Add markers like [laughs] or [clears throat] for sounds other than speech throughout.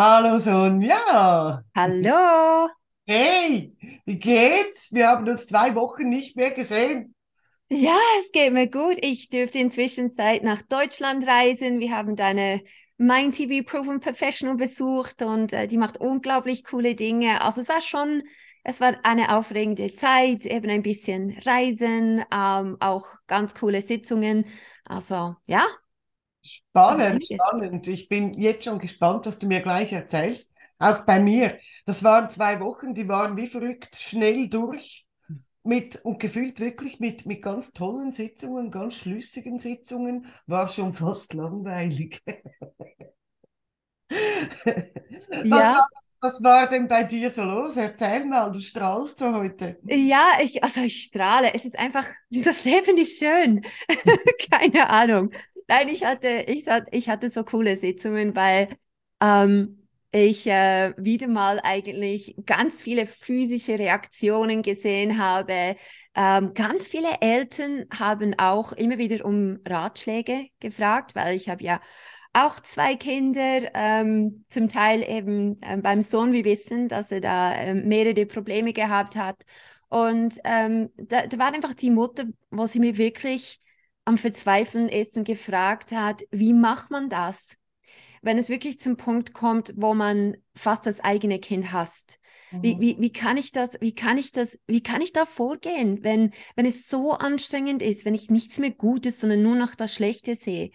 Hallo Sonja. Hallo. Hey, wie geht's? Wir haben uns zwei Wochen nicht mehr gesehen. Ja, es geht mir gut. Ich dürfte inzwischen Zeit nach Deutschland reisen. Wir haben deine Mind TV Proven Professional besucht und äh, die macht unglaublich coole Dinge. Also es war schon, es war eine aufregende Zeit, eben ein bisschen Reisen, ähm, auch ganz coole Sitzungen. Also ja, Spannend, spannend. Ich bin jetzt schon gespannt, was du mir gleich erzählst. Auch bei mir. Das waren zwei Wochen, die waren wie verrückt schnell durch. Mit, und gefühlt wirklich mit, mit ganz tollen Sitzungen, ganz schlüssigen Sitzungen, war schon fast langweilig. [laughs] ja. Was, war, was war denn bei dir so los? Erzähl mal, du strahlst so heute. Ja, ich, also ich strahle. Es ist einfach, [laughs] das Leben ist schön. [laughs] Keine Ahnung. Nein, ich hatte, ich, ich hatte so coole Sitzungen, weil ähm, ich äh, wieder mal eigentlich ganz viele physische Reaktionen gesehen habe. Ähm, ganz viele Eltern haben auch immer wieder um Ratschläge gefragt, weil ich habe ja auch zwei Kinder, ähm, zum Teil eben äh, beim Sohn, wir wissen, dass er da äh, mehrere Probleme gehabt hat. Und ähm, da, da war einfach die Mutter, wo sie mir wirklich am Verzweifeln ist und gefragt hat, wie macht man das, wenn es wirklich zum Punkt kommt, wo man fast das eigene Kind hasst? Mhm. Wie, wie, wie kann ich das, wie kann ich das, wie kann ich da vorgehen, wenn, wenn es so anstrengend ist, wenn ich nichts mehr Gutes, sondern nur noch das Schlechte sehe?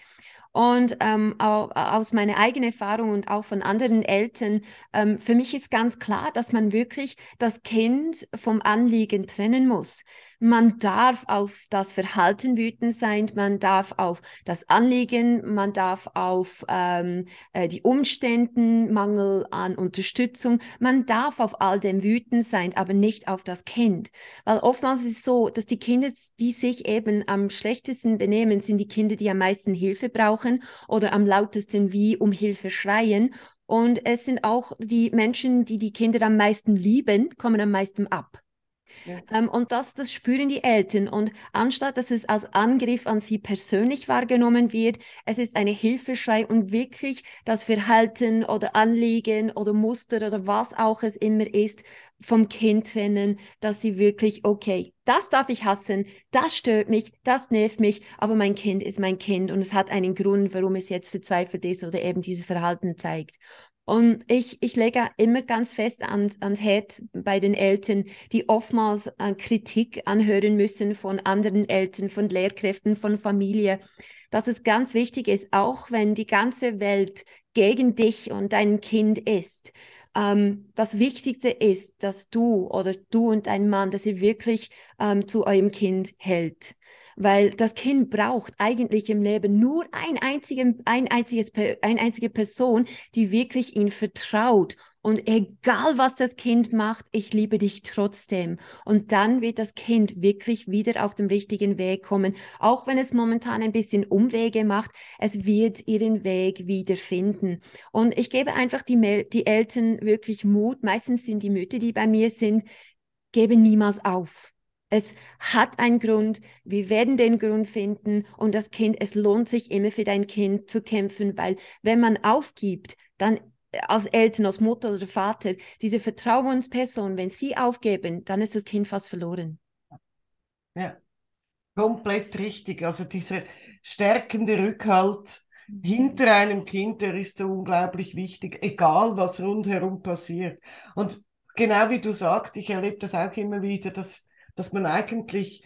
Und ähm, aus meiner eigenen Erfahrung und auch von anderen Eltern, ähm, für mich ist ganz klar, dass man wirklich das Kind vom Anliegen trennen muss. Man darf auf das Verhalten wütend sein, man darf auf das Anliegen, man darf auf ähm, äh, die Umständen, Mangel an Unterstützung, man darf auf all dem wütend sein, aber nicht auf das Kind. Weil oftmals ist es so, dass die Kinder, die sich eben am schlechtesten benehmen, sind die Kinder, die am meisten Hilfe brauchen oder am lautesten wie um Hilfe schreien. Und es sind auch die Menschen, die die Kinder am meisten lieben, kommen am meisten ab. Ja. Ähm, und das, das spüren die Eltern. Und anstatt dass es als Angriff an sie persönlich wahrgenommen wird, es ist eine Hilfeschrei und wirklich das Verhalten oder Anliegen oder Muster oder was auch es immer ist, vom Kind trennen, dass sie wirklich, okay, das darf ich hassen, das stört mich, das nervt mich, aber mein Kind ist mein Kind und es hat einen Grund, warum es jetzt verzweifelt ist oder eben dieses Verhalten zeigt. Und ich, ich lege immer ganz fest ans, ans Herz bei den Eltern, die oftmals äh, Kritik anhören müssen von anderen Eltern, von Lehrkräften, von Familie, dass es ganz wichtig ist, auch wenn die ganze Welt gegen dich und dein Kind ist, ähm, das Wichtigste ist, dass du oder du und dein Mann, dass ihr wirklich ähm, zu eurem Kind hält weil das Kind braucht eigentlich im Leben nur ein einzige, ein einziges, eine einzige Person, die wirklich ihn vertraut. Und egal was das Kind macht, ich liebe dich trotzdem. Und dann wird das Kind wirklich wieder auf dem richtigen Weg kommen. Auch wenn es momentan ein bisschen Umwege macht, es wird ihren Weg wieder finden. Und ich gebe einfach die, die Eltern wirklich Mut. Meistens sind die Mütter, die bei mir sind, geben niemals auf. Es hat einen Grund, wir werden den Grund finden und das Kind, es lohnt sich immer für dein Kind zu kämpfen, weil wenn man aufgibt, dann äh, als Eltern, als Mutter oder Vater, diese Vertrauensperson, wenn sie aufgeben, dann ist das Kind fast verloren. Ja, komplett richtig. Also dieser stärkende Rückhalt mhm. hinter einem Kind, der ist so unglaublich wichtig, egal was rundherum passiert. Und genau wie du sagst, ich erlebe das auch immer wieder, dass dass man eigentlich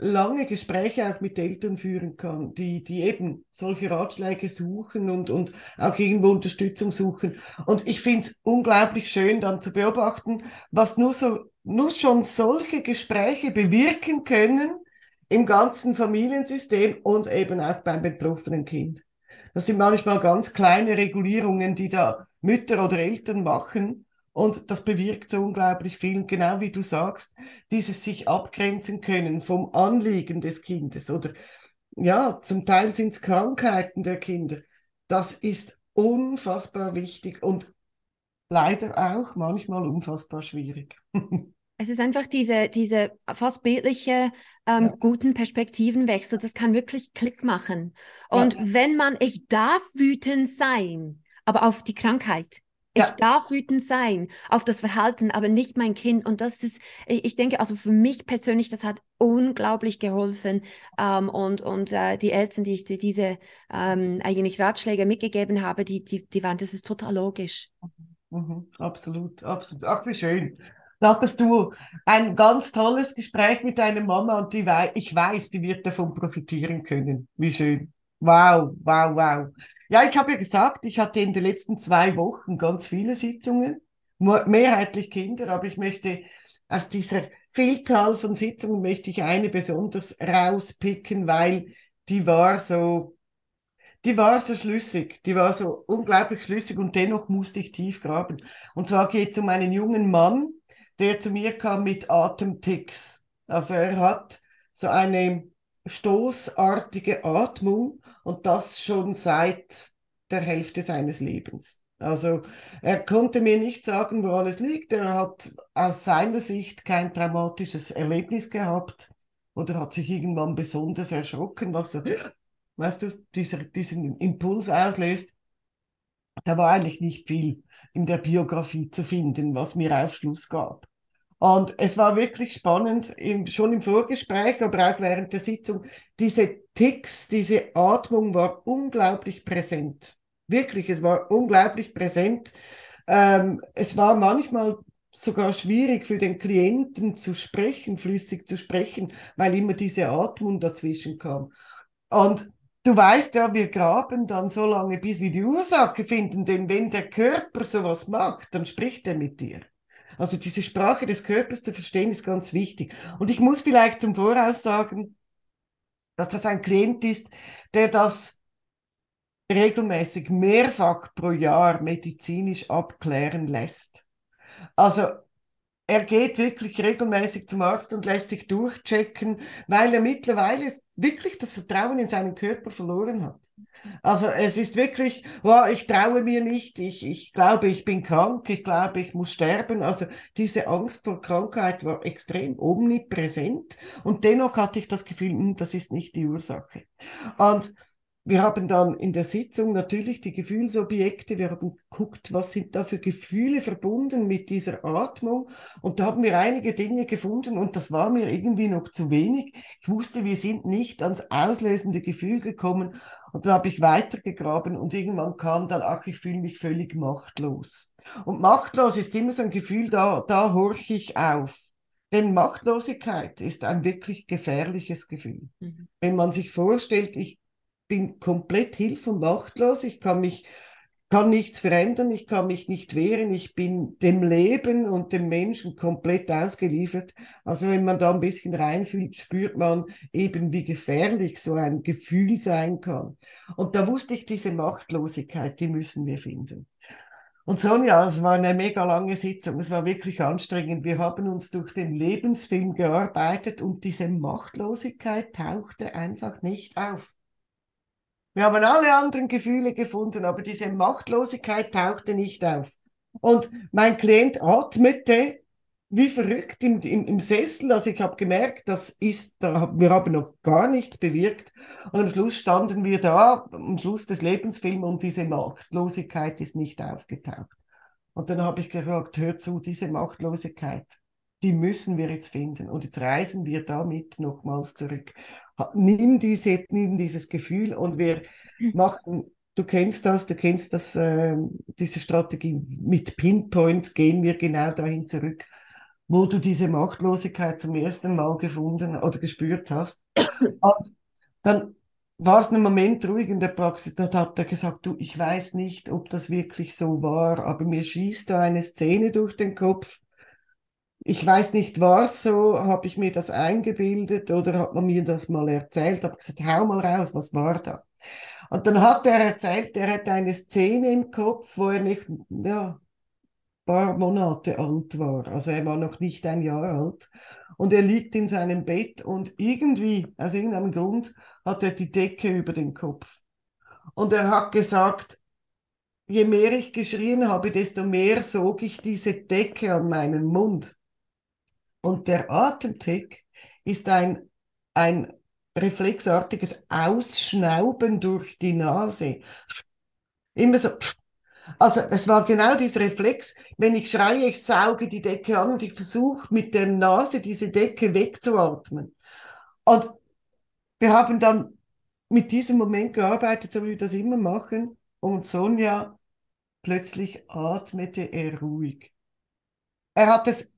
lange Gespräche auch mit Eltern führen kann, die, die eben solche Ratschläge suchen und, und auch irgendwo Unterstützung suchen. Und ich finde es unglaublich schön dann zu beobachten, was nur so, nur schon solche Gespräche bewirken können im ganzen Familiensystem und eben auch beim betroffenen Kind. Das sind manchmal ganz kleine Regulierungen, die da Mütter oder Eltern machen, und das bewirkt so unglaublich viel. genau wie du sagst, dieses sich abgrenzen können vom Anliegen des Kindes oder ja, zum Teil sind es Krankheiten der Kinder. Das ist unfassbar wichtig und leider auch manchmal unfassbar schwierig. [laughs] Es ist einfach diese, diese fast bildliche, ähm, ja. guten Perspektivenwechsel. Das kann wirklich Klick machen. Und ja. wenn man, ich darf wütend sein, aber auf die Krankheit, Ich ja. darf wütend sein auf das Verhalten, aber nicht mein Kind. Und das ist, ich denke, also für mich persönlich, das hat unglaublich geholfen. Ähm, und und äh, die Eltern, die ich die, diese ähm, eigentlich Ratschläge mitgegeben habe, die, die, die waren, das ist total logisch. Mhm, absolut, absolut. Ach, wie schön. Da hattest du ein ganz tolles Gespräch mit deiner Mama und die, ich weiß, die wird davon profitieren können. Wie schön. Wow, wow, wow. Ja, ich habe ja gesagt, ich hatte in den letzten zwei Wochen ganz viele Sitzungen, mehrheitlich Kinder, aber ich möchte aus dieser Vielzahl von Sitzungen möchte ich eine besonders rauspicken, weil die war so, die war so schlüssig, die war so unglaublich schlüssig und dennoch musste ich tief graben. Und zwar geht es um einen jungen Mann, der zu mir kam mit Atemticks. Also er hat so eine stoßartige Atmung und das schon seit der Hälfte seines Lebens. Also er konnte mir nicht sagen, woran es liegt. Er hat aus seiner Sicht kein traumatisches Erlebnis gehabt oder hat sich irgendwann besonders erschrocken, was so, weißt du, dieser, diesen Impuls auslöst. Da war eigentlich nicht viel in der Biografie zu finden, was mir Aufschluss gab. Und es war wirklich spannend, im, schon im Vorgespräch, aber auch während der Sitzung. Diese Ticks, diese Atmung war unglaublich präsent. Wirklich, es war unglaublich präsent. Ähm, es war manchmal sogar schwierig für den Klienten zu sprechen, flüssig zu sprechen, weil immer diese Atmung dazwischen kam. Und du weißt ja, wir graben dann so lange, bis wir die Ursache finden, denn wenn der Körper sowas macht, dann spricht er mit dir. Also diese Sprache des Körpers zu verstehen, ist ganz wichtig. Und ich muss vielleicht zum Voraus sagen, dass das ein Klient ist, der das regelmäßig mehrfach pro Jahr medizinisch abklären lässt. Also er geht wirklich regelmäßig zum Arzt und lässt sich durchchecken, weil er mittlerweile wirklich das Vertrauen in seinen Körper verloren hat. Also es ist wirklich, oh, ich traue mir nicht, ich, ich glaube, ich bin krank, ich glaube, ich muss sterben. Also diese Angst vor Krankheit war extrem omnipräsent und dennoch hatte ich das Gefühl, hm, das ist nicht die Ursache. Und wir haben dann in der Sitzung natürlich die Gefühlsobjekte, wir haben geguckt, was sind da für Gefühle verbunden mit dieser Atmung und da haben wir einige Dinge gefunden und das war mir irgendwie noch zu wenig. Ich wusste, wir sind nicht ans auslösende Gefühl gekommen und dann habe ich weitergegraben und irgendwann kam dann, ach, ich fühle mich völlig machtlos. Und machtlos ist immer so ein Gefühl, da, da horche ich auf. Denn Machtlosigkeit ist ein wirklich gefährliches Gefühl. Mhm. Wenn man sich vorstellt, ich bin komplett hilf- und machtlos. Ich kann mich kann nichts verändern, ich kann mich nicht wehren, ich bin dem Leben und dem Menschen komplett ausgeliefert. Also wenn man da ein bisschen reinfühlt, spürt man eben, wie gefährlich so ein Gefühl sein kann. Und da wusste ich, diese Machtlosigkeit, die müssen wir finden. Und Sonja, es war eine mega lange Sitzung, es war wirklich anstrengend. Wir haben uns durch den Lebensfilm gearbeitet und diese Machtlosigkeit tauchte einfach nicht auf. Wir haben alle anderen Gefühle gefunden, aber diese Machtlosigkeit tauchte nicht auf. Und mein Klient atmete wie verrückt im, im, im Sessel. Also ich habe gemerkt, das ist, da, wir haben noch gar nichts bewirkt. Und am Schluss standen wir da, am Schluss des Lebensfilms, und diese Machtlosigkeit ist nicht aufgetaucht. Und dann habe ich gesagt, hör zu, diese Machtlosigkeit, die müssen wir jetzt finden. Und jetzt reisen wir damit nochmals zurück. Nimm, diese, nimm dieses Gefühl und wir hm. machen, du kennst das, du kennst das, äh, diese Strategie mit Pinpoint gehen wir genau dahin zurück, wo du diese Machtlosigkeit zum ersten Mal gefunden oder gespürt hast. Und dann war es einen Moment ruhig in der Praxis, da hat er gesagt, du, ich weiß nicht, ob das wirklich so war, aber mir schießt da eine Szene durch den Kopf ich weiß nicht was, so habe ich mir das eingebildet oder hat man mir das mal erzählt, habe gesagt, hau mal raus, was war da? Und dann hat er erzählt, er hätte eine Szene im Kopf, wo er nicht, ja, paar Monate alt war. Also er war noch nicht ein Jahr alt. Und er liegt in seinem Bett und irgendwie, aus irgendeinem Grund, hat er die Decke über den Kopf. Und er hat gesagt, je mehr ich geschrien habe, desto mehr sog ich diese Decke an meinen Mund. Und der Atemtick ist ein, ein reflexartiges Ausschnauben durch die Nase. Immer so. Also es war genau dieser Reflex, wenn ich schreie, ich sauge die Decke an und ich versuche mit der Nase diese Decke wegzuatmen. Und wir haben dann mit diesem Moment gearbeitet, so wie wir das immer machen. Und Sonja, plötzlich atmete er ruhig. Er hat es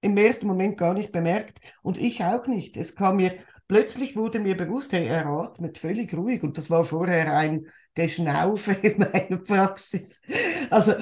im ersten Moment gar nicht bemerkt und ich auch nicht. Es kam mir, plötzlich wurde mir bewusst, hey, er atmet völlig ruhig und das war vorher ein Geschnaufe in meiner Praxis. Also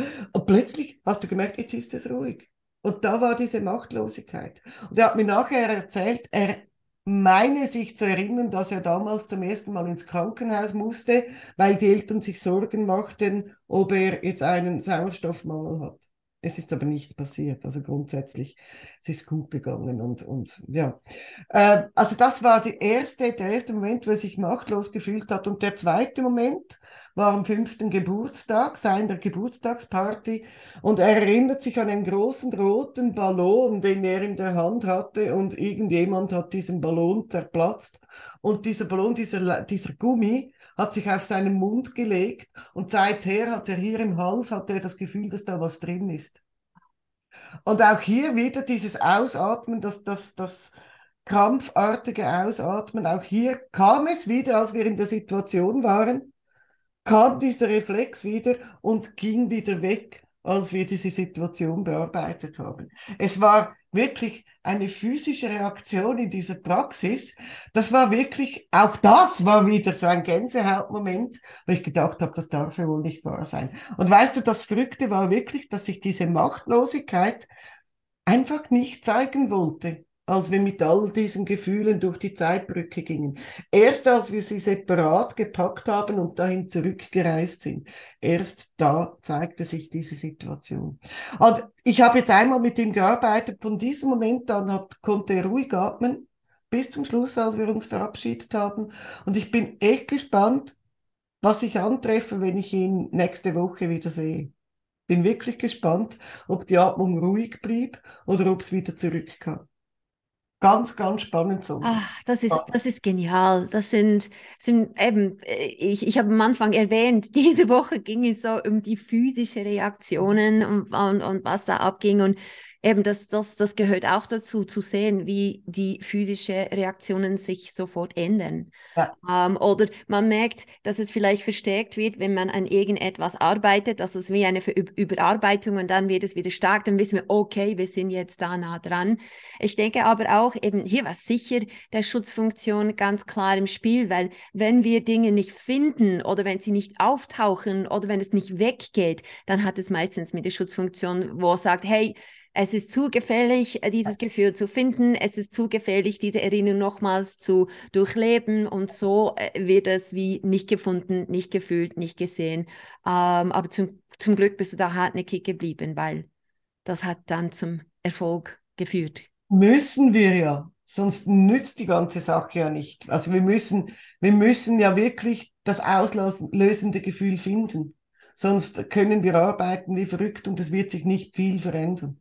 plötzlich hast du gemerkt, jetzt ist es ruhig. Und da war diese Machtlosigkeit. Und er hat mir nachher erzählt, er meine sich zu erinnern, dass er damals zum ersten Mal ins Krankenhaus musste, weil die Eltern sich Sorgen machten, ob er jetzt einen Sauerstoffmangel hat. Es ist aber nichts passiert. Also grundsätzlich, es ist gut gegangen und, und ja. Äh, also das war die erste, der erste Moment, wo er sich machtlos gefühlt hat. Und der zweite Moment war am fünften Geburtstag, seiner Geburtstagsparty. Und er erinnert sich an einen großen roten Ballon, den er in der Hand hatte. Und irgendjemand hat diesen Ballon zerplatzt. Und dieser Ballon, dieser, dieser Gummi, hat sich auf seinen Mund gelegt und seither hat er hier im Hals, hat er das Gefühl, dass da was drin ist. Und auch hier wieder dieses Ausatmen, das, das, das krampfartige Ausatmen, auch hier kam es wieder, als wir in der Situation waren, kam dieser Reflex wieder und ging wieder weg als wir diese Situation bearbeitet haben. Es war wirklich eine physische Reaktion in dieser Praxis. Das war wirklich, auch das war wieder so ein Gänsehautmoment, wo ich gedacht habe, das darf ja wohl nicht wahr sein. Und weißt du, das Verrückte war wirklich, dass ich diese Machtlosigkeit einfach nicht zeigen wollte als wir mit all diesen Gefühlen durch die Zeitbrücke gingen. Erst als wir sie separat gepackt haben und dahin zurückgereist sind, erst da zeigte sich diese Situation. Und ich habe jetzt einmal mit ihm gearbeitet. Von diesem Moment an hat, konnte er ruhig atmen, bis zum Schluss, als wir uns verabschiedet haben. Und ich bin echt gespannt, was ich antreffe, wenn ich ihn nächste Woche wieder sehe. Bin wirklich gespannt, ob die Atmung ruhig blieb oder ob es wieder zurückkam. Ganz, ganz spannend so. Ach, das ist, das ist genial. Das sind, sind eben, äh, ich, ich habe am Anfang erwähnt, [laughs] diese Woche ging es so um die physischen Reaktionen und, und, und was da abging. Und eben das, das, das gehört auch dazu, zu sehen, wie die physischen Reaktionen sich sofort ändern. Ja. Ähm, oder man merkt, dass es vielleicht verstärkt wird, wenn man an irgendetwas arbeitet, also es ist wie eine Überarbeitung und dann wird es wieder stark, dann wissen wir, okay, wir sind jetzt da nah dran. Ich denke aber auch, eben hier war sicher der Schutzfunktion ganz klar im Spiel, weil wenn wir Dinge nicht finden oder wenn sie nicht auftauchen oder wenn es nicht weggeht, dann hat es meistens mit der Schutzfunktion, wo es sagt, hey, es ist zu gefährlich, äh, dieses Gefühl zu finden. Es ist zu gefährlich, diese Erinnerung nochmals zu durchleben. Und so äh, wird es wie nicht gefunden, nicht gefühlt, nicht gesehen. Ähm, aber zum, zum Glück bist du da hartnäckig geblieben, weil das hat dann zum Erfolg geführt. Müssen wir ja. Sonst nützt die ganze Sache ja nicht. Also wir müssen, wir müssen ja wirklich das auslösende Gefühl finden. Sonst können wir arbeiten wie verrückt und es wird sich nicht viel verändern.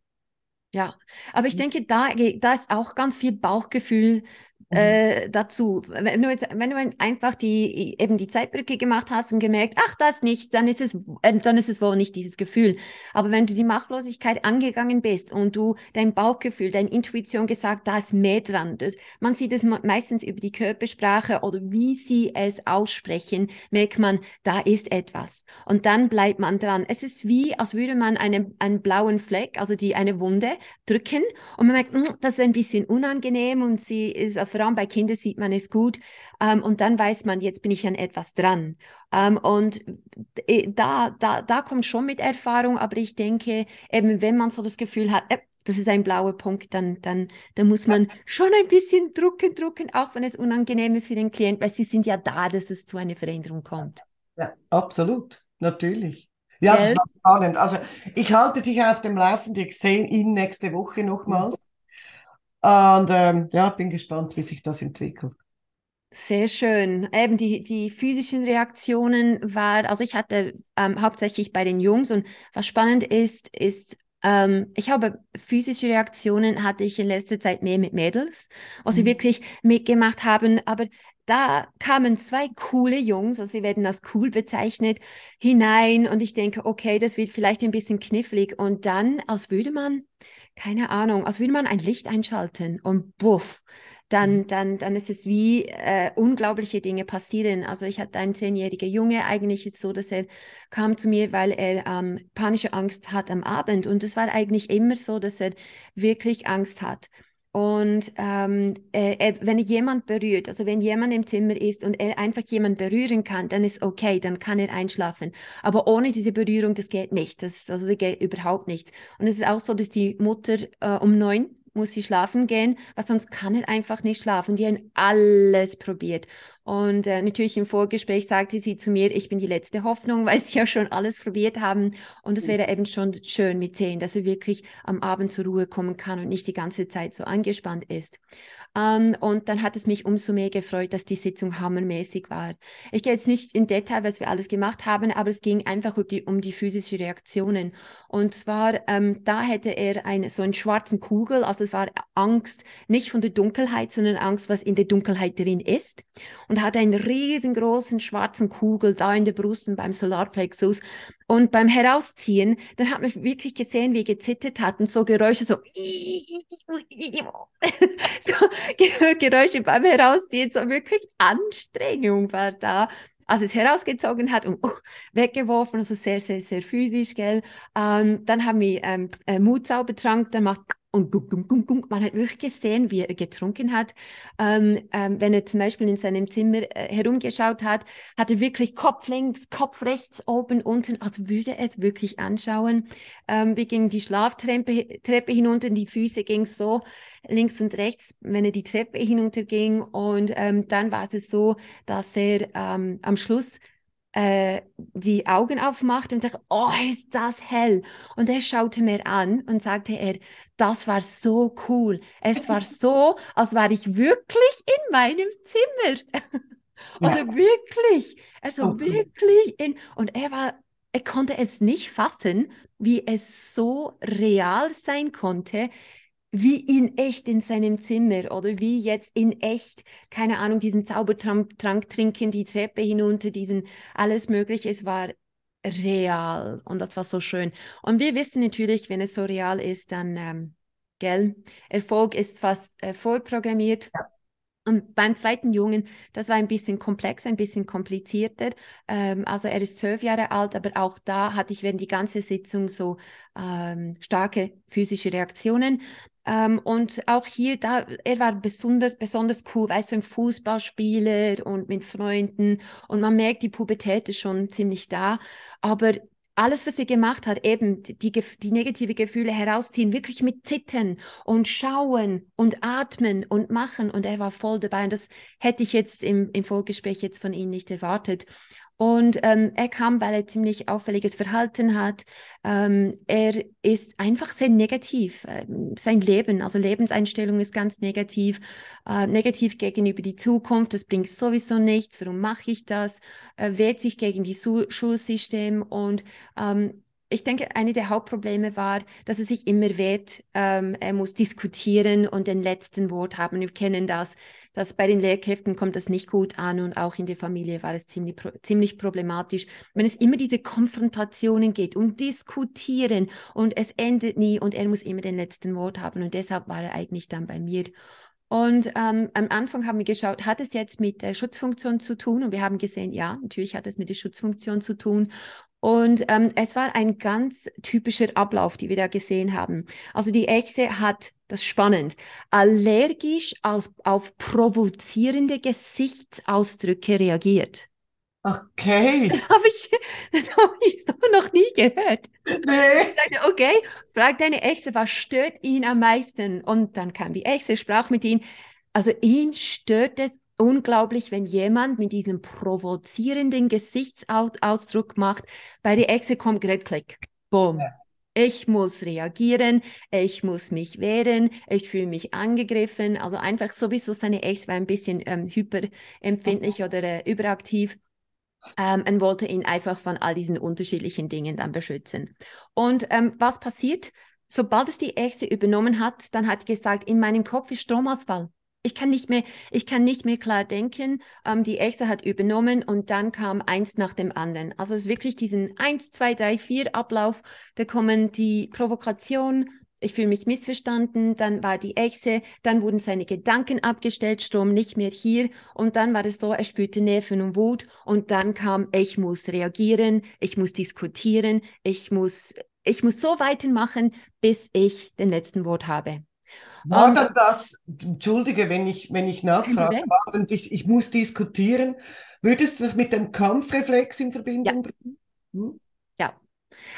Ja, aber ich mhm. denke, da, da ist auch ganz viel Bauchgefühl. Äh, dazu. Wenn du jetzt, wenn du einfach die eben die Zeitbrücke gemacht hast und gemerkt, ach, das nicht, dann ist es, äh, dann ist es wohl nicht dieses Gefühl. Aber wenn du die Machtlosigkeit angegangen bist und du dein Bauchgefühl, deine Intuition gesagt, da ist mehr dran. Das, man sieht es meistens über die Körpersprache oder wie sie es aussprechen, merkt man, da ist etwas. Und dann bleibt man dran. Es ist wie, als würde man einen, einen blauen Fleck, also die eine Wunde drücken und man merkt, hm, das ist ein bisschen unangenehm und sie ist auf allem bei Kindern sieht man es gut. Ähm, und dann weiß man, jetzt bin ich an etwas dran. Ähm, und äh, da, da, da kommt schon mit Erfahrung, aber ich denke, eben wenn man so das Gefühl hat, äh, das ist ein blauer Punkt, dann, dann, dann muss man schon ein bisschen drucken, drucken, auch wenn es unangenehm ist für den Klienten, weil sie sind ja da, dass es zu einer Veränderung kommt. Ja, absolut, natürlich. Ja, Gell? das war spannend. Also ich halte dich auf dem Laufenden. Ich sehe ihn nächste Woche nochmals. Und ähm, ja, bin gespannt, wie sich das entwickelt. Sehr schön. Eben die, die physischen Reaktionen war, also ich hatte ähm, hauptsächlich bei den Jungs und was spannend ist, ist, ähm, ich habe physische Reaktionen hatte ich in letzter Zeit mehr mit Mädels, wo sie mhm. wirklich mitgemacht haben, aber da kamen zwei coole Jungs, also sie werden als cool bezeichnet, hinein und ich denke, okay, das wird vielleicht ein bisschen knifflig. Und dann, als würde man, keine Ahnung, als würde man ein Licht einschalten und buff, dann, mhm. dann, dann ist es wie äh, unglaubliche Dinge passieren. Also ich hatte einen zehnjährigen Junge, eigentlich ist es so, dass er kam zu mir, weil er ähm, panische Angst hat am Abend. Und es war eigentlich immer so, dass er wirklich Angst hat. Und ähm, er, wenn jemand berührt, also wenn jemand im Zimmer ist und er einfach jemand berühren kann, dann ist okay, dann kann er einschlafen. Aber ohne diese Berührung, das geht nicht. Das, also das geht überhaupt nichts. Und es ist auch so, dass die Mutter äh, um neun muss sie schlafen gehen, weil sonst kann er einfach nicht schlafen. Die haben alles probiert. Und äh, natürlich im Vorgespräch sagte sie zu mir, ich bin die letzte Hoffnung, [laughs] weil sie ja schon alles probiert haben. Und es wäre eben schon schön mit zehn, dass er wirklich am Abend zur Ruhe kommen kann und nicht die ganze Zeit so angespannt ist. Ähm, und dann hat es mich umso mehr gefreut, dass die Sitzung hammermäßig war. Ich gehe jetzt nicht in Detail, was wir alles gemacht haben, aber es ging einfach um die, um die physischen Reaktionen. Und zwar, ähm, da hätte er eine, so einen schwarzen Kugel, also es war Angst, nicht von der Dunkelheit, sondern Angst, was in der Dunkelheit drin ist. Und und hatte einen riesengroßen schwarzen Kugel da in der Brust und beim Solarplexus. Und beim Herausziehen, dann hat man wirklich gesehen, wie er gezittert hat und so Geräusche, so, [laughs] so Geräusche beim Herausziehen, so wirklich Anstrengung war da als es herausgezogen hat und uh, weggeworfen, also sehr, sehr, sehr physisch, gell. Ähm, dann haben wir ähm, äh, Mutzaubertrank, dann macht und gunk, gunk, gunk, gunk. man hat wirklich gesehen, wie er getrunken hat. Ähm, ähm, wenn er zum Beispiel in seinem Zimmer äh, herumgeschaut hat, hat er wirklich Kopf links, Kopf rechts, oben, unten, also würde er es wirklich anschauen. Ähm, wir gingen die Schlaftreppe Treppe hinunter, die Füße gingen so links und rechts, wenn er die Treppe hinunterging. Und ähm, dann war es so, dass er ähm, am Schluss äh, die Augen aufmachte und sagte, oh, ist das hell. Und er schaute mir an und sagte er, das war so cool. Es war [laughs] so, als war ich wirklich in meinem Zimmer. [laughs] also ja. wirklich, also okay. wirklich. In, und er war, er konnte es nicht fassen, wie es so real sein konnte, wie in echt in seinem Zimmer oder wie jetzt in echt, keine Ahnung, diesen Zaubertrank trinken, die Treppe hinunter, diesen alles Mögliche. Es war real und das war so schön. Und wir wissen natürlich, wenn es so real ist, dann, ähm, gell, Erfolg ist fast äh, vorprogrammiert. Ja. Und beim zweiten Jungen, das war ein bisschen komplex, ein bisschen komplizierter. Ähm, also er ist zwölf Jahre alt, aber auch da hatte ich während die ganze Sitzung so ähm, starke physische Reaktionen. Ähm, und auch hier, da, er war besonders, besonders cool, weißt du, im Fußballspieler und mit Freunden. Und man merkt, die Pubertät ist schon ziemlich da. Aber alles, was er gemacht hat, eben die, die negative Gefühle herausziehen, wirklich mit Zittern und schauen und atmen und machen. Und er war voll dabei. Und das hätte ich jetzt im, im Vorgespräch jetzt von Ihnen nicht erwartet. Und ähm, er kam, weil er ziemlich auffälliges Verhalten hat. Ähm, er ist einfach sehr negativ. Ähm, sein Leben, also Lebenseinstellung ist ganz negativ. Äh, negativ gegenüber die Zukunft. Das bringt sowieso nichts. Warum mache ich das? Er wehrt sich gegen die Schulsystem und ähm, ich denke, eine der Hauptprobleme war, dass er sich immer wehrt. Ähm, er muss diskutieren und den letzten Wort haben. Wir kennen das, dass bei den Lehrkräften kommt das nicht gut an und auch in der Familie war es ziemlich, ziemlich problematisch. Wenn es immer diese Konfrontationen geht und diskutieren und es endet nie und er muss immer den letzten Wort haben und deshalb war er eigentlich dann bei mir. Und ähm, am Anfang haben wir geschaut, hat es jetzt mit der Schutzfunktion zu tun? Und wir haben gesehen, ja, natürlich hat es mit der Schutzfunktion zu tun. Und ähm, es war ein ganz typischer Ablauf, den wir da gesehen haben. Also die Echse hat, das ist spannend, allergisch aus, auf provozierende Gesichtsausdrücke reagiert. Okay. [laughs] Das habe ich, hab ich so noch nie gehört. Nee. Ich sagte, okay, frag deine Echse, was stört ihn am meisten? Und dann kam die Echse, sprach mit ihm. Also ihn stört es unglaublich, wenn jemand mit diesem provozierenden Gesichtsausdruck macht, bei der Echse kommt gerade Klick. Boom. Ja. Ich muss reagieren, ich muss mich wehren, ich fühle mich angegriffen. Also einfach sowieso seine Ex war ein bisschen ähm, hyperempfindlich oder äh, überaktiv ähm, und wollte ihn einfach von all diesen unterschiedlichen Dingen dann beschützen. Und ähm, was passiert? Sobald es die Echse übernommen hat, dann hat gesagt, in meinem Kopf ist Stromausfall. Ich kann nicht mehr, ich kann nicht mehr klar denken. Ähm, die Echse hat übernommen und dann kam eins nach dem anderen. Also es ist wirklich diesen eins, zwei, drei, vier Ablauf. Da kommen die Provokation, ich fühle mich missverstanden, dann war die Echse, dann wurden seine Gedanken abgestellt, Strom nicht mehr hier und dann war es so, er spürte Nerven und Wut und dann kam, ich muss reagieren, ich muss diskutieren, ich muss, ich muss so weitermachen, bis ich den letzten Wort habe. War dann das, entschuldige, wenn ich, wenn ich nachfrage, und ich, ich muss diskutieren, würdest du das mit dem Kampfreflex in Verbindung ja. bringen? Hm? Ja.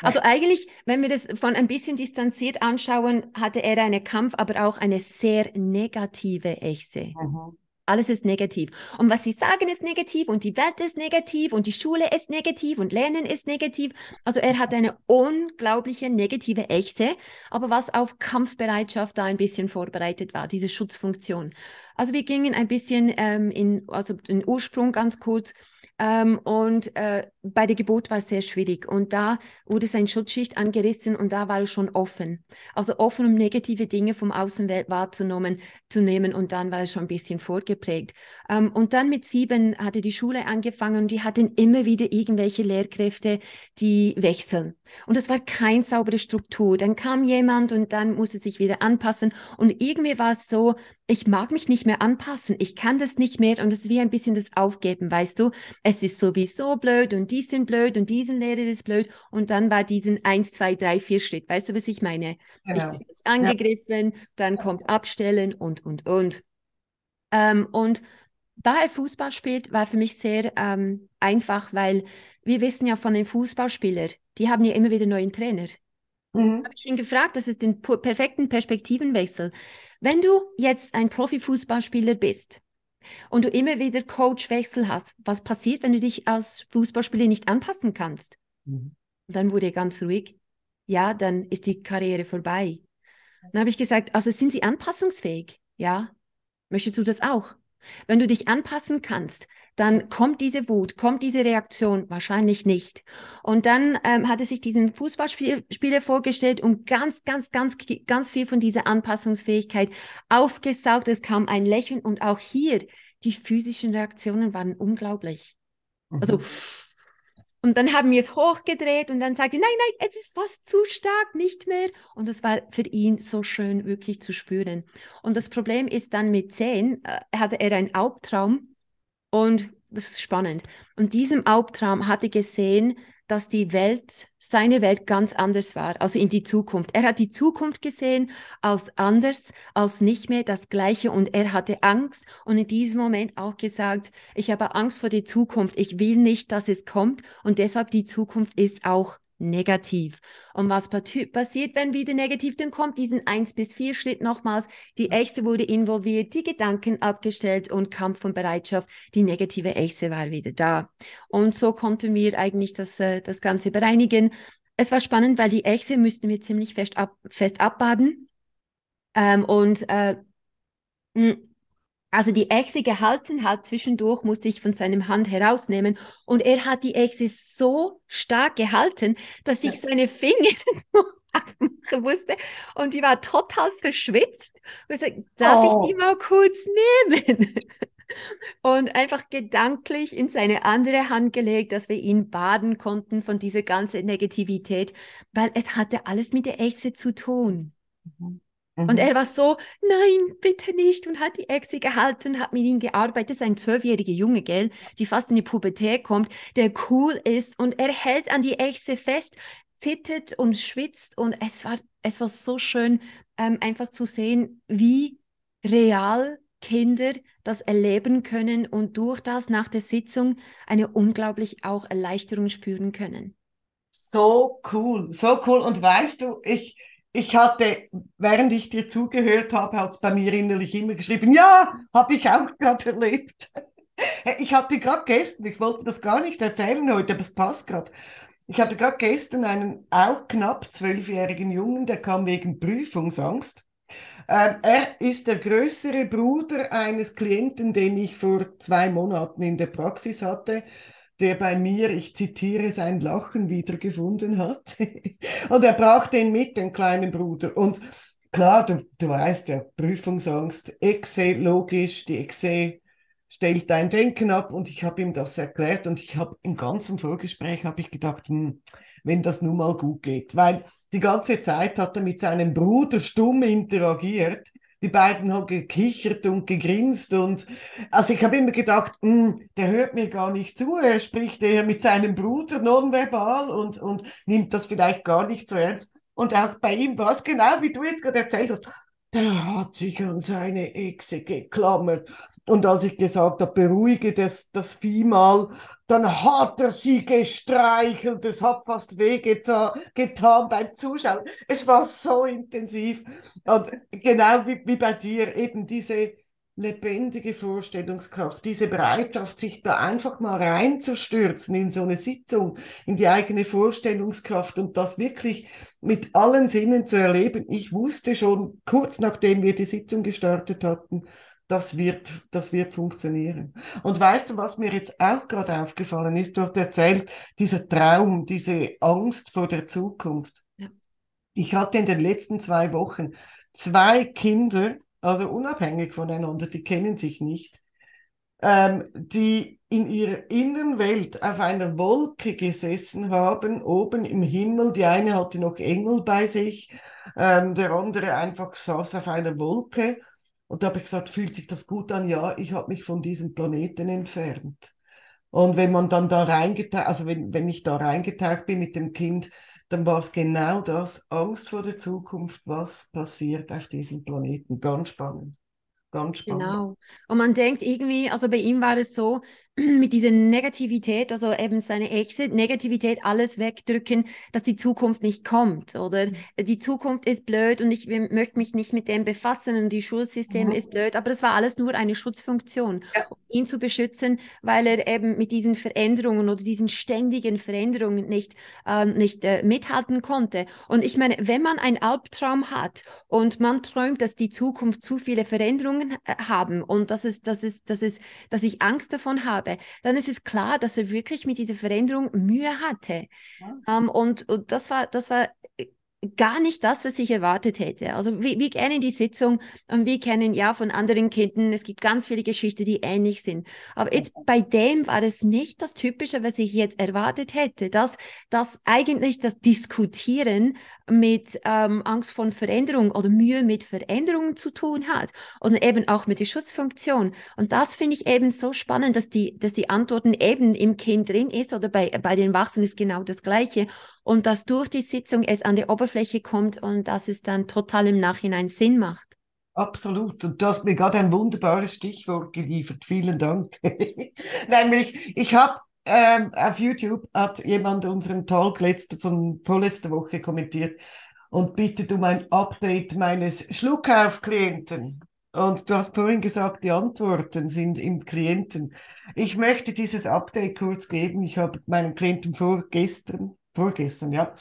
Also eigentlich, wenn wir das von ein bisschen distanziert anschauen, hatte er eine Kampf, aber auch eine sehr negative Echse. Mhm. Alles ist negativ. Und was sie sagen ist negativ und die Welt ist negativ und die Schule ist negativ und Lernen ist negativ. Also er hat eine unglaubliche negative Echse, aber was auf Kampfbereitschaft da ein bisschen vorbereitet war, diese Schutzfunktion. Also wir gingen ein bisschen ähm, in, also den Ursprung ganz kurz. Ähm, und äh, bei der Geburt war es sehr schwierig. Und da wurde sein Schutzschicht angerissen und da war es schon offen. Also offen, um negative Dinge vom Außenwelt wahrzunehmen zu nehmen. Und dann war es schon ein bisschen vorgeprägt. Ähm, und dann mit sieben hatte die Schule angefangen und die hatten immer wieder irgendwelche Lehrkräfte, die wechseln. Und es war keine saubere Struktur. Dann kam jemand und dann musste sich wieder anpassen. Und irgendwie war es so, ich mag mich nicht mehr anpassen, ich kann das nicht mehr und es ist wie ein bisschen das Aufgeben, weißt du? Es ist sowieso blöd und die sind blöd und diesen Lehrer ist blöd und dann war diesen eins, zwei, drei, vier Schritt, weißt du, was ich meine? Genau. Ich bin angegriffen, ja. dann kommt Abstellen und, und, und. Ähm, und da er Fußball spielt, war für mich sehr ähm, einfach, weil wir wissen ja von den Fußballspielern, die haben ja immer wieder neuen Trainer. Mhm. Habe ich ihn gefragt, das ist den perfekten Perspektivenwechsel. Wenn du jetzt ein Profifußballspieler bist und du immer wieder Coachwechsel hast, was passiert, wenn du dich als Fußballspieler nicht anpassen kannst? Mhm. Und dann wurde er ganz ruhig. Ja, dann ist die Karriere vorbei. Dann habe ich gesagt, also sind sie anpassungsfähig? Ja. Möchtest du das auch? Wenn du dich anpassen kannst, dann kommt diese Wut, kommt diese Reaktion wahrscheinlich nicht. Und dann ähm, hat er sich diesen Fußballspieler vorgestellt und ganz, ganz, ganz, ganz viel von dieser Anpassungsfähigkeit aufgesaugt. Es kam ein Lächeln und auch hier die physischen Reaktionen waren unglaublich. Also mhm. Also und dann haben wir es hochgedreht und dann sagte, nein, nein, es ist fast zu stark, nicht mehr. Und es war für ihn so schön, wirklich zu spüren. Und das Problem ist dann mit zehn, äh, hatte er einen Albtraum und das ist spannend. Und diesem Albtraum hatte gesehen, dass die Welt, seine Welt ganz anders war, also in die Zukunft. Er hat die Zukunft gesehen als anders, als nicht mehr das Gleiche und er hatte Angst und in diesem Moment auch gesagt, ich habe Angst vor der Zukunft, ich will nicht, dass es kommt und deshalb die Zukunft ist auch negativ. Und was passiert, wenn wieder negativ, dann kommt diesen 1 bis 4 Schritt nochmals. Die Echse wurde involviert, die Gedanken abgestellt und Kampf und Bereitschaft. Die negative Echse war wieder da. Und so konnten wir eigentlich das, äh, das Ganze bereinigen. Es war spannend, weil die Echse müssten wir ziemlich fest, ab, fest abbaden. Ähm, und äh, also die Echse gehalten hat, zwischendurch musste ich von seinem Hand herausnehmen und er hat die Echse so stark gehalten, dass ich seine Finger [laughs] machen musste und die war total verschwitzt. Und ich sagte, darf oh. ich die mal kurz nehmen? [laughs] und einfach gedanklich in seine andere Hand gelegt, dass wir ihn baden konnten von dieser ganzen Negativität, weil es hatte alles mit der Echse zu tun. Mhm. Mhm. Und er war so, nein, bitte nicht. Und hat die Echse gehalten und hat mit ihm gearbeitet. Das ist ein zwölfjähriger Junge, gell, die fast in die Pubertät kommt, der cool ist und er hält an die Echse fest, zittert und schwitzt. Und es war, es war so schön, ähm, einfach zu sehen, wie real Kinder das erleben können und durch das nach der Sitzung eine unglaublich auch Erleichterung spüren können. So cool, so cool. Und weißt du, ich, ich hatte, während ich dir zugehört habe, hat es bei mir innerlich immer geschrieben, ja, habe ich auch gerade erlebt. Ich hatte gerade gestern, ich wollte das gar nicht erzählen heute, aber es passt gerade. Ich hatte gerade gestern einen auch knapp zwölfjährigen Jungen, der kam wegen Prüfungsangst. Ähm, er ist der größere Bruder eines Klienten, den ich vor zwei Monaten in der Praxis hatte der bei mir, ich zitiere, sein Lachen wiedergefunden hat. [laughs] und er braucht den mit, den kleinen Bruder. Und klar, du, du weißt ja, Prüfungsangst, Exe, logisch, die Exe stellt dein Denken ab und ich habe ihm das erklärt und ich habe im ganzen Vorgespräch habe ich gedacht, hm, wenn das nun mal gut geht, weil die ganze Zeit hat er mit seinem Bruder stumm interagiert. Die beiden haben gekichert und gegrinst und also ich habe immer gedacht, hm, der hört mir gar nicht zu, er spricht eher mit seinem Bruder nonverbal und, und nimmt das vielleicht gar nicht so ernst. Und auch bei ihm war es genau, wie du jetzt gerade erzählt hast. Er hat sich an seine Echse geklammert. Und als ich gesagt habe, beruhige das, das Vieh mal, dann hat er sie gestreichelt. Es hat fast wehgetan beim Zuschauen. Es war so intensiv. Und genau wie, wie bei dir, eben diese lebendige Vorstellungskraft, diese Bereitschaft, sich da einfach mal reinzustürzen in so eine Sitzung, in die eigene Vorstellungskraft und das wirklich mit allen Sinnen zu erleben. Ich wusste schon kurz nachdem wir die Sitzung gestartet hatten, das wird, das wird funktionieren. Und weißt du, was mir jetzt auch gerade aufgefallen ist? Du hast erzählt, dieser Traum, diese Angst vor der Zukunft. Ja. Ich hatte in den letzten zwei Wochen zwei Kinder, also unabhängig voneinander, die kennen sich nicht, ähm, die in ihrer inneren Welt auf einer Wolke gesessen haben, oben im Himmel. Die eine hatte noch Engel bei sich, ähm, der andere einfach saß auf einer Wolke. Und da habe ich gesagt, fühlt sich das gut an? Ja, ich habe mich von diesem Planeten entfernt. Und wenn man dann da reingetaucht, also wenn, wenn ich da reingetaucht bin mit dem Kind, dann war es genau das, Angst vor der Zukunft, was passiert auf diesem Planeten. Ganz spannend. Ganz spannend. Genau. Und man denkt irgendwie, also bei ihm war es so, [clears throat] mit dieser Negativität, also eben seine Exit, Negativität, alles wegdrücken, dass die Zukunft nicht kommt oder mhm. die Zukunft ist blöd und ich möchte mich nicht mit dem befassen und die Schulsystem mhm. ist blöd, aber das war alles nur eine Schutzfunktion, ja. um ihn zu beschützen, weil er eben mit diesen Veränderungen oder diesen ständigen Veränderungen nicht, ähm, nicht äh, mithalten konnte. Und ich meine, wenn man einen Albtraum hat und man träumt, dass die Zukunft zu viele Veränderungen äh, haben und dass es, dass es, dass es, dass ich Angst davon habe, habe, dann ist es klar, dass er wirklich mit dieser Veränderung Mühe hatte. Ja. Ähm, und, und das war, das war gar nicht das, was ich erwartet hätte. Also wir, wir kennen die Sitzung und wir kennen ja von anderen Kindern, es gibt ganz viele Geschichten, die ähnlich sind. Aber jetzt bei dem war es nicht das Typische, was ich jetzt erwartet hätte, dass, dass eigentlich das Diskutieren mit ähm, Angst vor Veränderung oder Mühe mit Veränderungen zu tun hat und eben auch mit der Schutzfunktion. Und das finde ich eben so spannend, dass die, dass die Antworten eben im Kind drin ist oder bei, bei den Wachsen ist genau das Gleiche und dass durch die Sitzung es an die Oberfläche kommt und dass es dann total im Nachhinein Sinn macht. Absolut. Und du hast mir gerade ein wunderbares Stichwort geliefert. Vielen Dank. [laughs] Nämlich, ich habe ähm, auf YouTube hat jemand unseren Talk letzte, von vorletzter Woche kommentiert und bittet um ein Update meines Schluckauf-Klienten. Und du hast vorhin gesagt, die Antworten sind im Klienten. Ich möchte dieses Update kurz geben. Ich habe meinen Klienten vorgestern vorgestern, ja.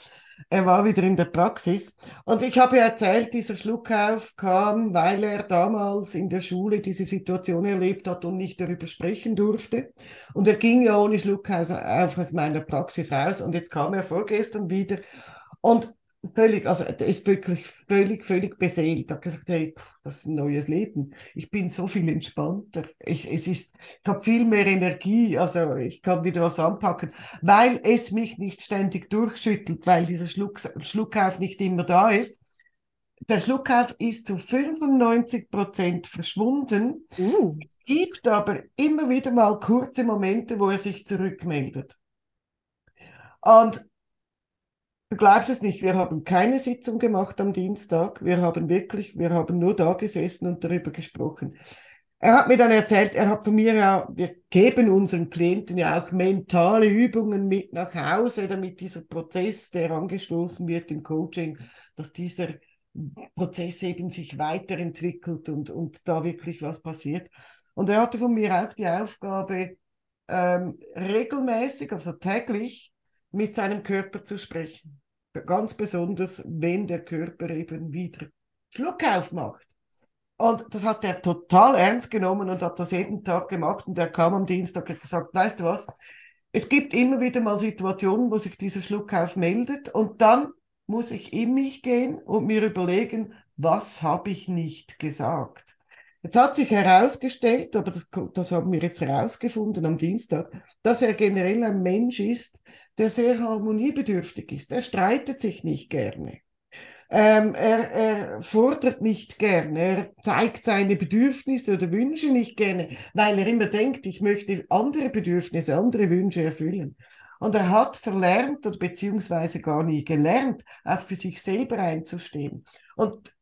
Er war wieder in der Praxis. Und ich habe erzählt, dieser Schluckauf kam, weil er damals in der Schule diese Situation erlebt hat und nicht darüber sprechen durfte. Und er ging ja ohne Schluckauf aus meiner Praxis raus. Und jetzt kam er vorgestern wieder. Und völlig, also er ist wirklich völlig, völlig beseelt. Er hat gesagt, hey, das ist ein neues Leben. Ich bin so viel entspannter. Ich, es ist, ich habe viel mehr Energie, also ich kann wieder was anpacken, weil es mich nicht ständig durchschüttelt, weil dieser Schluck, Schluckauf nicht immer da ist. Der Schluckauf ist zu 95 Prozent verschwunden. Uh. Es gibt aber immer wieder mal kurze Momente, wo er sich zurückmeldet. Und Du glaubst es nicht, wir haben keine Sitzung gemacht am Dienstag. Wir haben wirklich, wir haben nur da gesessen und darüber gesprochen. Er hat mir dann erzählt, er hat von mir ja, wir geben unseren Klienten ja auch mentale Übungen mit nach Hause, damit dieser Prozess, der angestoßen wird im Coaching, dass dieser Prozess eben sich weiterentwickelt und, und da wirklich was passiert. Und er hatte von mir auch die Aufgabe, ähm, regelmäßig, also täglich, mit seinem Körper zu sprechen. Ganz besonders, wenn der Körper eben wieder Schluck aufmacht. Und das hat er total ernst genommen und hat das jeden Tag gemacht. Und er kam am Dienstag und gesagt, weißt du was, es gibt immer wieder mal Situationen, wo sich dieser Schluckauf meldet und dann muss ich in mich gehen und mir überlegen, was habe ich nicht gesagt? Jetzt hat sich herausgestellt, aber das, das haben wir jetzt herausgefunden am Dienstag, dass er generell ein Mensch ist, der sehr harmoniebedürftig ist. Er streitet sich nicht gerne. Ähm, er, er fordert nicht gerne, er zeigt seine Bedürfnisse oder Wünsche nicht gerne, weil er immer denkt, ich möchte andere Bedürfnisse, andere Wünsche erfüllen. Und er hat verlernt oder beziehungsweise gar nie gelernt, auch für sich selber einzustehen. Und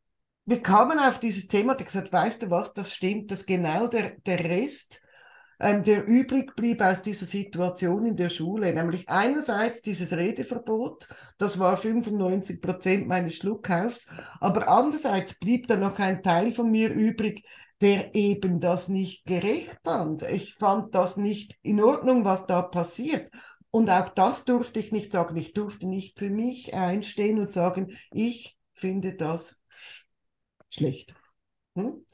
wir kamen auf dieses Thema und gesagt, weißt du was, das stimmt, dass genau der, der Rest ähm, der übrig blieb aus dieser Situation in der Schule, nämlich einerseits dieses Redeverbot, das war 95 Prozent meines Schluckkaufs, aber andererseits blieb dann noch ein Teil von mir übrig, der eben das nicht gerecht fand. Ich fand das nicht in Ordnung, was da passiert. Und auch das durfte ich nicht sagen. Ich durfte nicht für mich einstehen und sagen, ich finde das schlecht. Hm?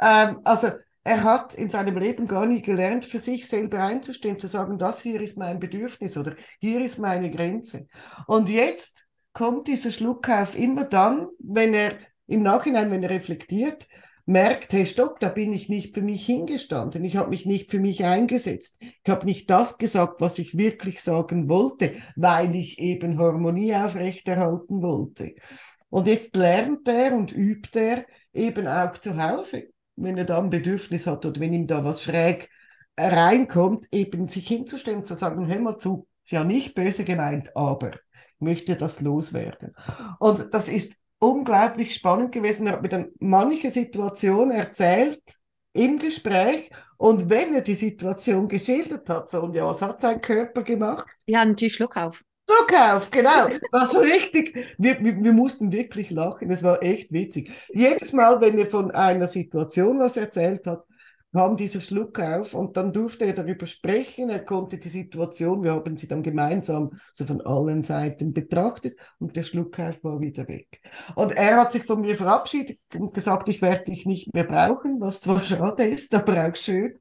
Ähm, also er hat in seinem Leben gar nie gelernt, für sich selber einzustehen, zu sagen, das hier ist mein Bedürfnis oder hier ist meine Grenze. Und jetzt kommt dieser Schluckauf immer dann, wenn er im Nachhinein, wenn er reflektiert, merkt, hey, stopp, da bin ich nicht für mich hingestanden. Ich habe mich nicht für mich eingesetzt. Ich habe nicht das gesagt, was ich wirklich sagen wollte, weil ich eben Harmonie aufrechterhalten wollte. Und jetzt lernt er und übt er eben auch zu Hause wenn er da ein Bedürfnis hat oder wenn ihm da was schräg reinkommt, eben sich hinzustellen und zu sagen, hör mal zu, ist ja nicht böse gemeint, aber ich möchte das loswerden. Und das ist unglaublich spannend gewesen. Er hat mir dann manche Situation erzählt im Gespräch und wenn er die Situation geschildert hat, so, und ja, was hat sein Körper gemacht? Ja, natürlich Schluck auf. Zukauf, genau. War so richtig. Wir, wir, wir, mussten wirklich lachen. Es war echt witzig. Jedes Mal, wenn er von einer Situation was erzählt hat, kam dieser Schluck auf und dann durfte er darüber sprechen. Er konnte die Situation, wir haben sie dann gemeinsam so von allen Seiten betrachtet und der Schluckauf war wieder weg. Und er hat sich von mir verabschiedet und gesagt, ich werde dich nicht mehr brauchen, was zwar schade ist, aber auch schön.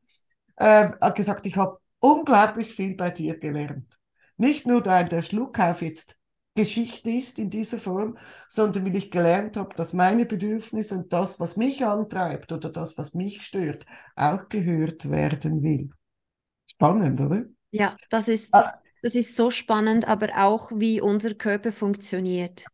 Äh, hat gesagt, ich habe unglaublich viel bei dir gelernt. Nicht nur, da der Schluckauf jetzt Geschichte ist in dieser Form, sondern weil ich gelernt habe, dass meine Bedürfnisse und das, was mich antreibt oder das, was mich stört, auch gehört werden will. Spannend, oder? Ja, das ist, ah. das ist so spannend, aber auch, wie unser Körper funktioniert.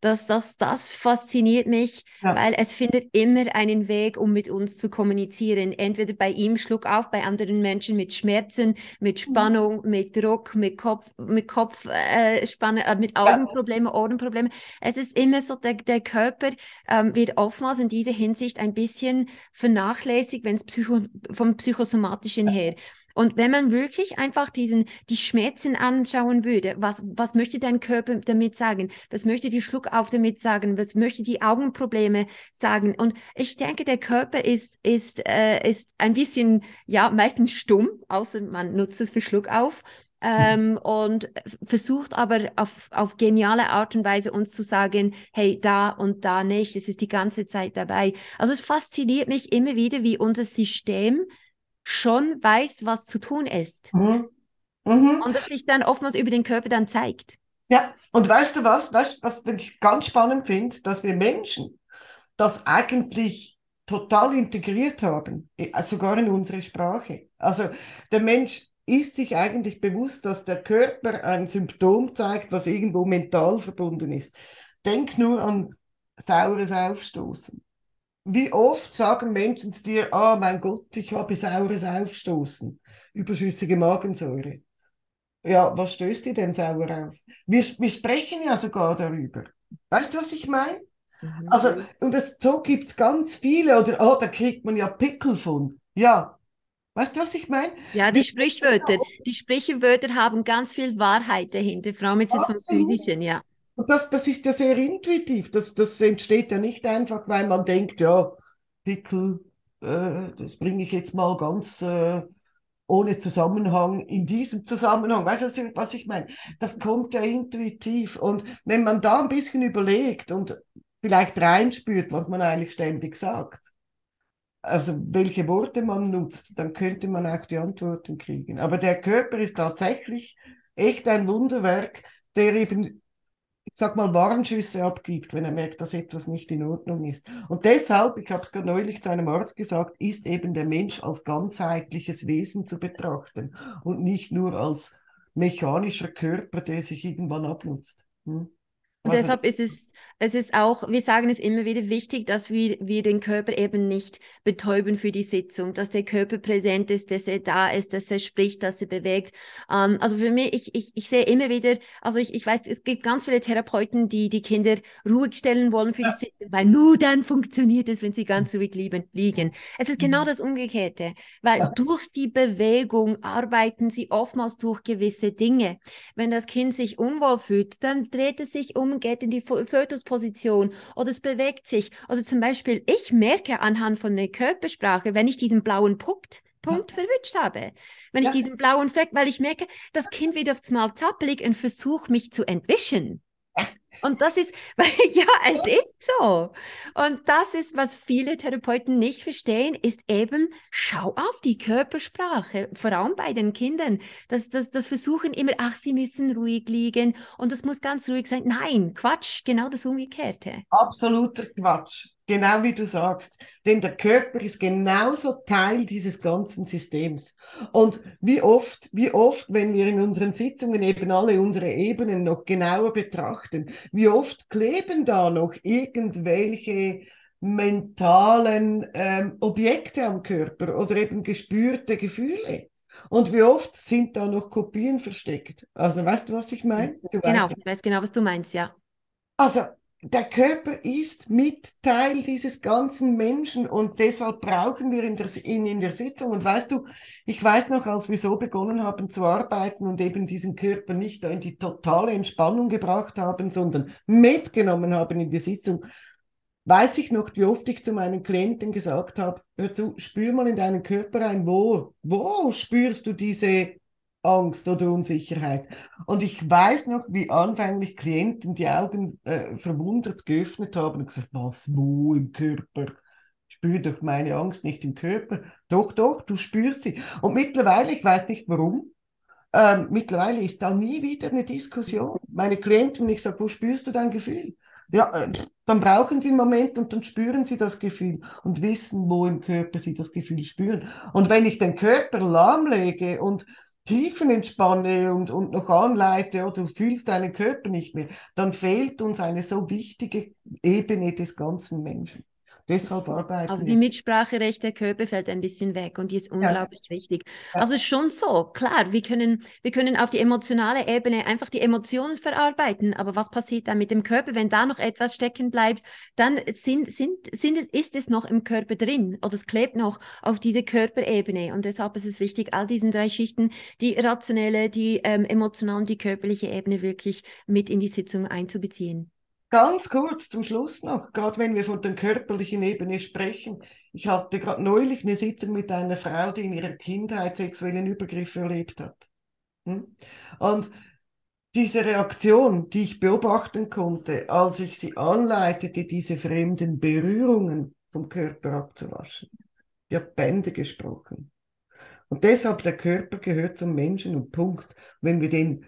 Das, das, das fasziniert mich, ja. weil es findet immer einen Weg, um mit uns zu kommunizieren. Entweder bei ihm Schluck auf, bei anderen Menschen mit Schmerzen, mit mhm. Spannung, mhm. mit Druck, mit Kopf, mit Kopfspanne, äh, äh, mit Augenproblemen, Ohrenproblemen. Es ist immer so, der, der Körper ähm, wird oftmals in dieser Hinsicht ein bisschen vernachlässigt, wenn es psycho vom psychosomatischen her. Und wenn man wirklich einfach diesen, die Schmerzen anschauen würde, was, was möchte dein Körper damit sagen? Was möchte die Schluckauf damit sagen? Was möchte die Augenprobleme sagen? Und ich denke, der Körper ist, ist, äh, ist ein bisschen, ja, meistens stumm, außer man nutzt es für Schluckauf. Ähm, und versucht aber auf, auf geniale Art und Weise uns zu sagen, hey, da und da nicht, es ist die ganze Zeit dabei. Also es fasziniert mich immer wieder, wie unser System schon weiß, was zu tun ist. Mhm. Mhm. Und das sich dann oftmals über den Körper dann zeigt. Ja, und weißt du was, weißt, was ich ganz spannend finde, dass wir Menschen das eigentlich total integriert haben, sogar in unsere Sprache. Also der Mensch ist sich eigentlich bewusst, dass der Körper ein Symptom zeigt, was irgendwo mental verbunden ist. Denk nur an saures Aufstoßen. Wie oft sagen Menschen zu dir, ah, oh mein Gott, ich habe saures Aufstoßen, überschüssige Magensäure. Ja, was stößt dir denn sauer auf? Wir, wir sprechen ja sogar darüber. Weißt du, was ich meine? Mhm. Also, und das, so gibt es ganz viele, oder, oh, da kriegt man ja Pickel von. Ja. Weißt du, was ich meine? Ja, die Sprichwörter. Die Sprichwörter haben ganz viel Wahrheit dahinter, vor allem jetzt vom Physischen, ja. Und das, das ist ja sehr intuitiv. Das, das entsteht ja nicht einfach, weil man denkt, ja, Pickel, äh, das bringe ich jetzt mal ganz äh, ohne Zusammenhang in diesen Zusammenhang. Weißt du, was ich meine? Das kommt ja intuitiv. Und wenn man da ein bisschen überlegt und vielleicht reinspürt, was man eigentlich ständig sagt, also welche Worte man nutzt, dann könnte man auch die Antworten kriegen. Aber der Körper ist tatsächlich echt ein Wunderwerk, der eben sag mal, Warnschüsse abgibt, wenn er merkt, dass etwas nicht in Ordnung ist. Und deshalb, ich habe es gerade neulich zu einem Arzt gesagt, ist eben der Mensch als ganzheitliches Wesen zu betrachten und nicht nur als mechanischer Körper, der sich irgendwann abnutzt. Hm? Und deshalb ist es, es ist auch, wir sagen es immer wieder wichtig, dass wir, wir den Körper eben nicht betäuben für die Sitzung, dass der Körper präsent ist, dass er da ist, dass er spricht, dass er bewegt. Ähm, also für mich, ich, ich, ich sehe immer wieder, also ich, ich weiß, es gibt ganz viele Therapeuten, die die Kinder ruhig stellen wollen für ja. die Sitzung, weil nur dann funktioniert es, wenn sie ganz ruhig lieben, liegen. Es ist genau mhm. das Umgekehrte, weil ja. durch die Bewegung arbeiten sie oftmals durch gewisse Dinge. Wenn das Kind sich unwohl fühlt, dann dreht es sich um geht in die Fötusposition oder es bewegt sich. Oder zum Beispiel, ich merke anhand von der Körpersprache, wenn ich diesen blauen Punkt, Punkt ja. verwünscht habe. Wenn ja. ich diesen blauen Fleck, weil ich merke, das Kind wird aufs Mal zappelig und versucht mich zu entwischen. Und das ist, [laughs] ja, es ist so. Und das ist, was viele Therapeuten nicht verstehen, ist eben, schau auf die Körpersprache, vor allem bei den Kindern. Das, das, das versuchen immer, ach, sie müssen ruhig liegen und das muss ganz ruhig sein. Nein, Quatsch, genau das Umgekehrte. Absoluter Quatsch. Genau wie du sagst. Denn der Körper ist genauso Teil dieses ganzen Systems. Und wie oft, wie oft, wenn wir in unseren Sitzungen eben alle unsere Ebenen noch genauer betrachten, wie oft kleben da noch irgendwelche mentalen ähm, Objekte am Körper oder eben gespürte Gefühle. Und wie oft sind da noch Kopien versteckt? Also weißt du, was ich meine? genau, ich weiß genau, was du meinst, ja. Also der Körper ist mit Teil dieses ganzen Menschen und deshalb brauchen wir ihn in, in der Sitzung. Und weißt du, ich weiß noch, als wir so begonnen haben zu arbeiten und eben diesen Körper nicht in die totale Entspannung gebracht haben, sondern mitgenommen haben in die Sitzung, weiß ich noch, wie oft ich zu meinen Klienten gesagt habe, hör zu, spür mal in deinen Körper ein, wo, wo spürst du diese Angst oder Unsicherheit. Und ich weiß noch, wie anfänglich Klienten die Augen äh, verwundert geöffnet haben und gesagt, was, wo im Körper? Ich spüre doch meine Angst nicht im Körper. Doch, doch, du spürst sie. Und mittlerweile, ich weiß nicht warum, ähm, mittlerweile ist da nie wieder eine Diskussion. Meine Klienten, wenn ich sage, wo spürst du dein Gefühl? Ja, äh, dann brauchen sie einen Moment und dann spüren sie das Gefühl und wissen, wo im Körper sie das Gefühl spüren. Und wenn ich den Körper lahmlege und Tiefen entspanne und, und noch anleite oder du fühlst deinen Körper nicht mehr, dann fehlt uns eine so wichtige Ebene des ganzen Menschen. Deshalb arbeiten Also die Mitspracherecht der Körper fällt ein bisschen weg und die ist unglaublich ja. wichtig. Ja. Also schon so, klar, wir können, wir können auf die emotionale Ebene einfach die Emotionen verarbeiten, aber was passiert dann mit dem Körper, wenn da noch etwas stecken bleibt, dann sind, sind, sind es, ist es noch im Körper drin oder es klebt noch auf diese Körperebene und deshalb ist es wichtig, all diesen drei Schichten, die rationelle, die ähm, emotionale und die körperliche Ebene wirklich mit in die Sitzung einzubeziehen. Ganz kurz zum Schluss noch, gerade wenn wir von der körperlichen Ebene sprechen. Ich hatte gerade neulich eine Sitzung mit einer Frau, die in ihrer Kindheit sexuellen Übergriff erlebt hat. Hm? Und diese Reaktion, die ich beobachten konnte, als ich sie anleitete, diese fremden Berührungen vom Körper abzuwaschen, die hat Bände gesprochen. Und deshalb, der Körper gehört zum Menschen und Punkt. Wenn wir den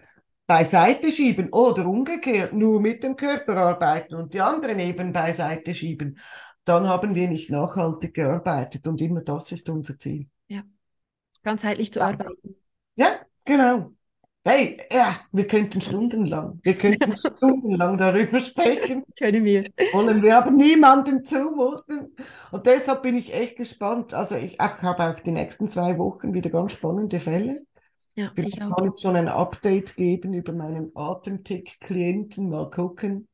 beiseite schieben oder umgekehrt nur mit dem Körper arbeiten und die anderen eben beiseite schieben, dann haben wir nicht nachhaltig gearbeitet und immer das ist unser Ziel. Ja, ganzheitlich zu arbeiten. Ja, genau. Hey, ja, wir könnten stundenlang, wir könnten [laughs] stundenlang darüber sprechen. Können wir. Wollen wir aber niemandem zumuten. Und deshalb bin ich echt gespannt. Also ich, ich habe auch die nächsten zwei Wochen wieder ganz spannende Fälle. Ja, Vielleicht ich kann ich schon ein Update geben über meinen Atemtick-Klienten. Mal gucken,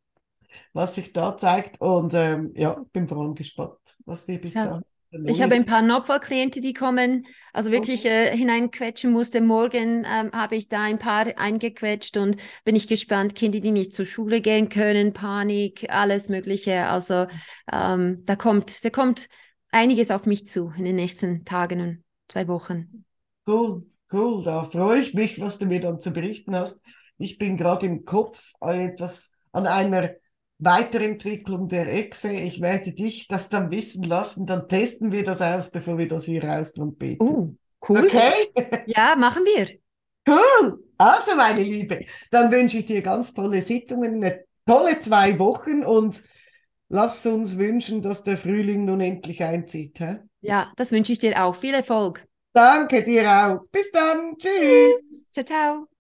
was sich da zeigt. Und ähm, ja, bin vor allem gespannt, was wir bis ja. dahin. Ich habe ein paar Nopfer-Klienten, die kommen, also wirklich äh, hineinquetschen musste. Morgen ähm, habe ich da ein paar eingequetscht und bin ich gespannt. Kinder, die nicht zur Schule gehen können, Panik, alles Mögliche. Also ähm, da kommt, da kommt einiges auf mich zu in den nächsten Tagen und zwei Wochen. Cool. Cool, da freue ich mich, was du mir dann zu berichten hast. Ich bin gerade im Kopf an etwas, an einer Weiterentwicklung der Exe. Ich werde dich das dann wissen lassen, dann testen wir das aus, bevor wir das hier raustrumpeten. Oh, cool. Okay? Ja, machen wir. Cool. Also, meine Liebe, dann wünsche ich dir ganz tolle Sitzungen, eine tolle zwei Wochen und lass uns wünschen, dass der Frühling nun endlich einzieht. Hä? Ja, das wünsche ich dir auch. Viel Erfolg. Danke dir auch. Bis dann. Tschüss. Ciao, ciao.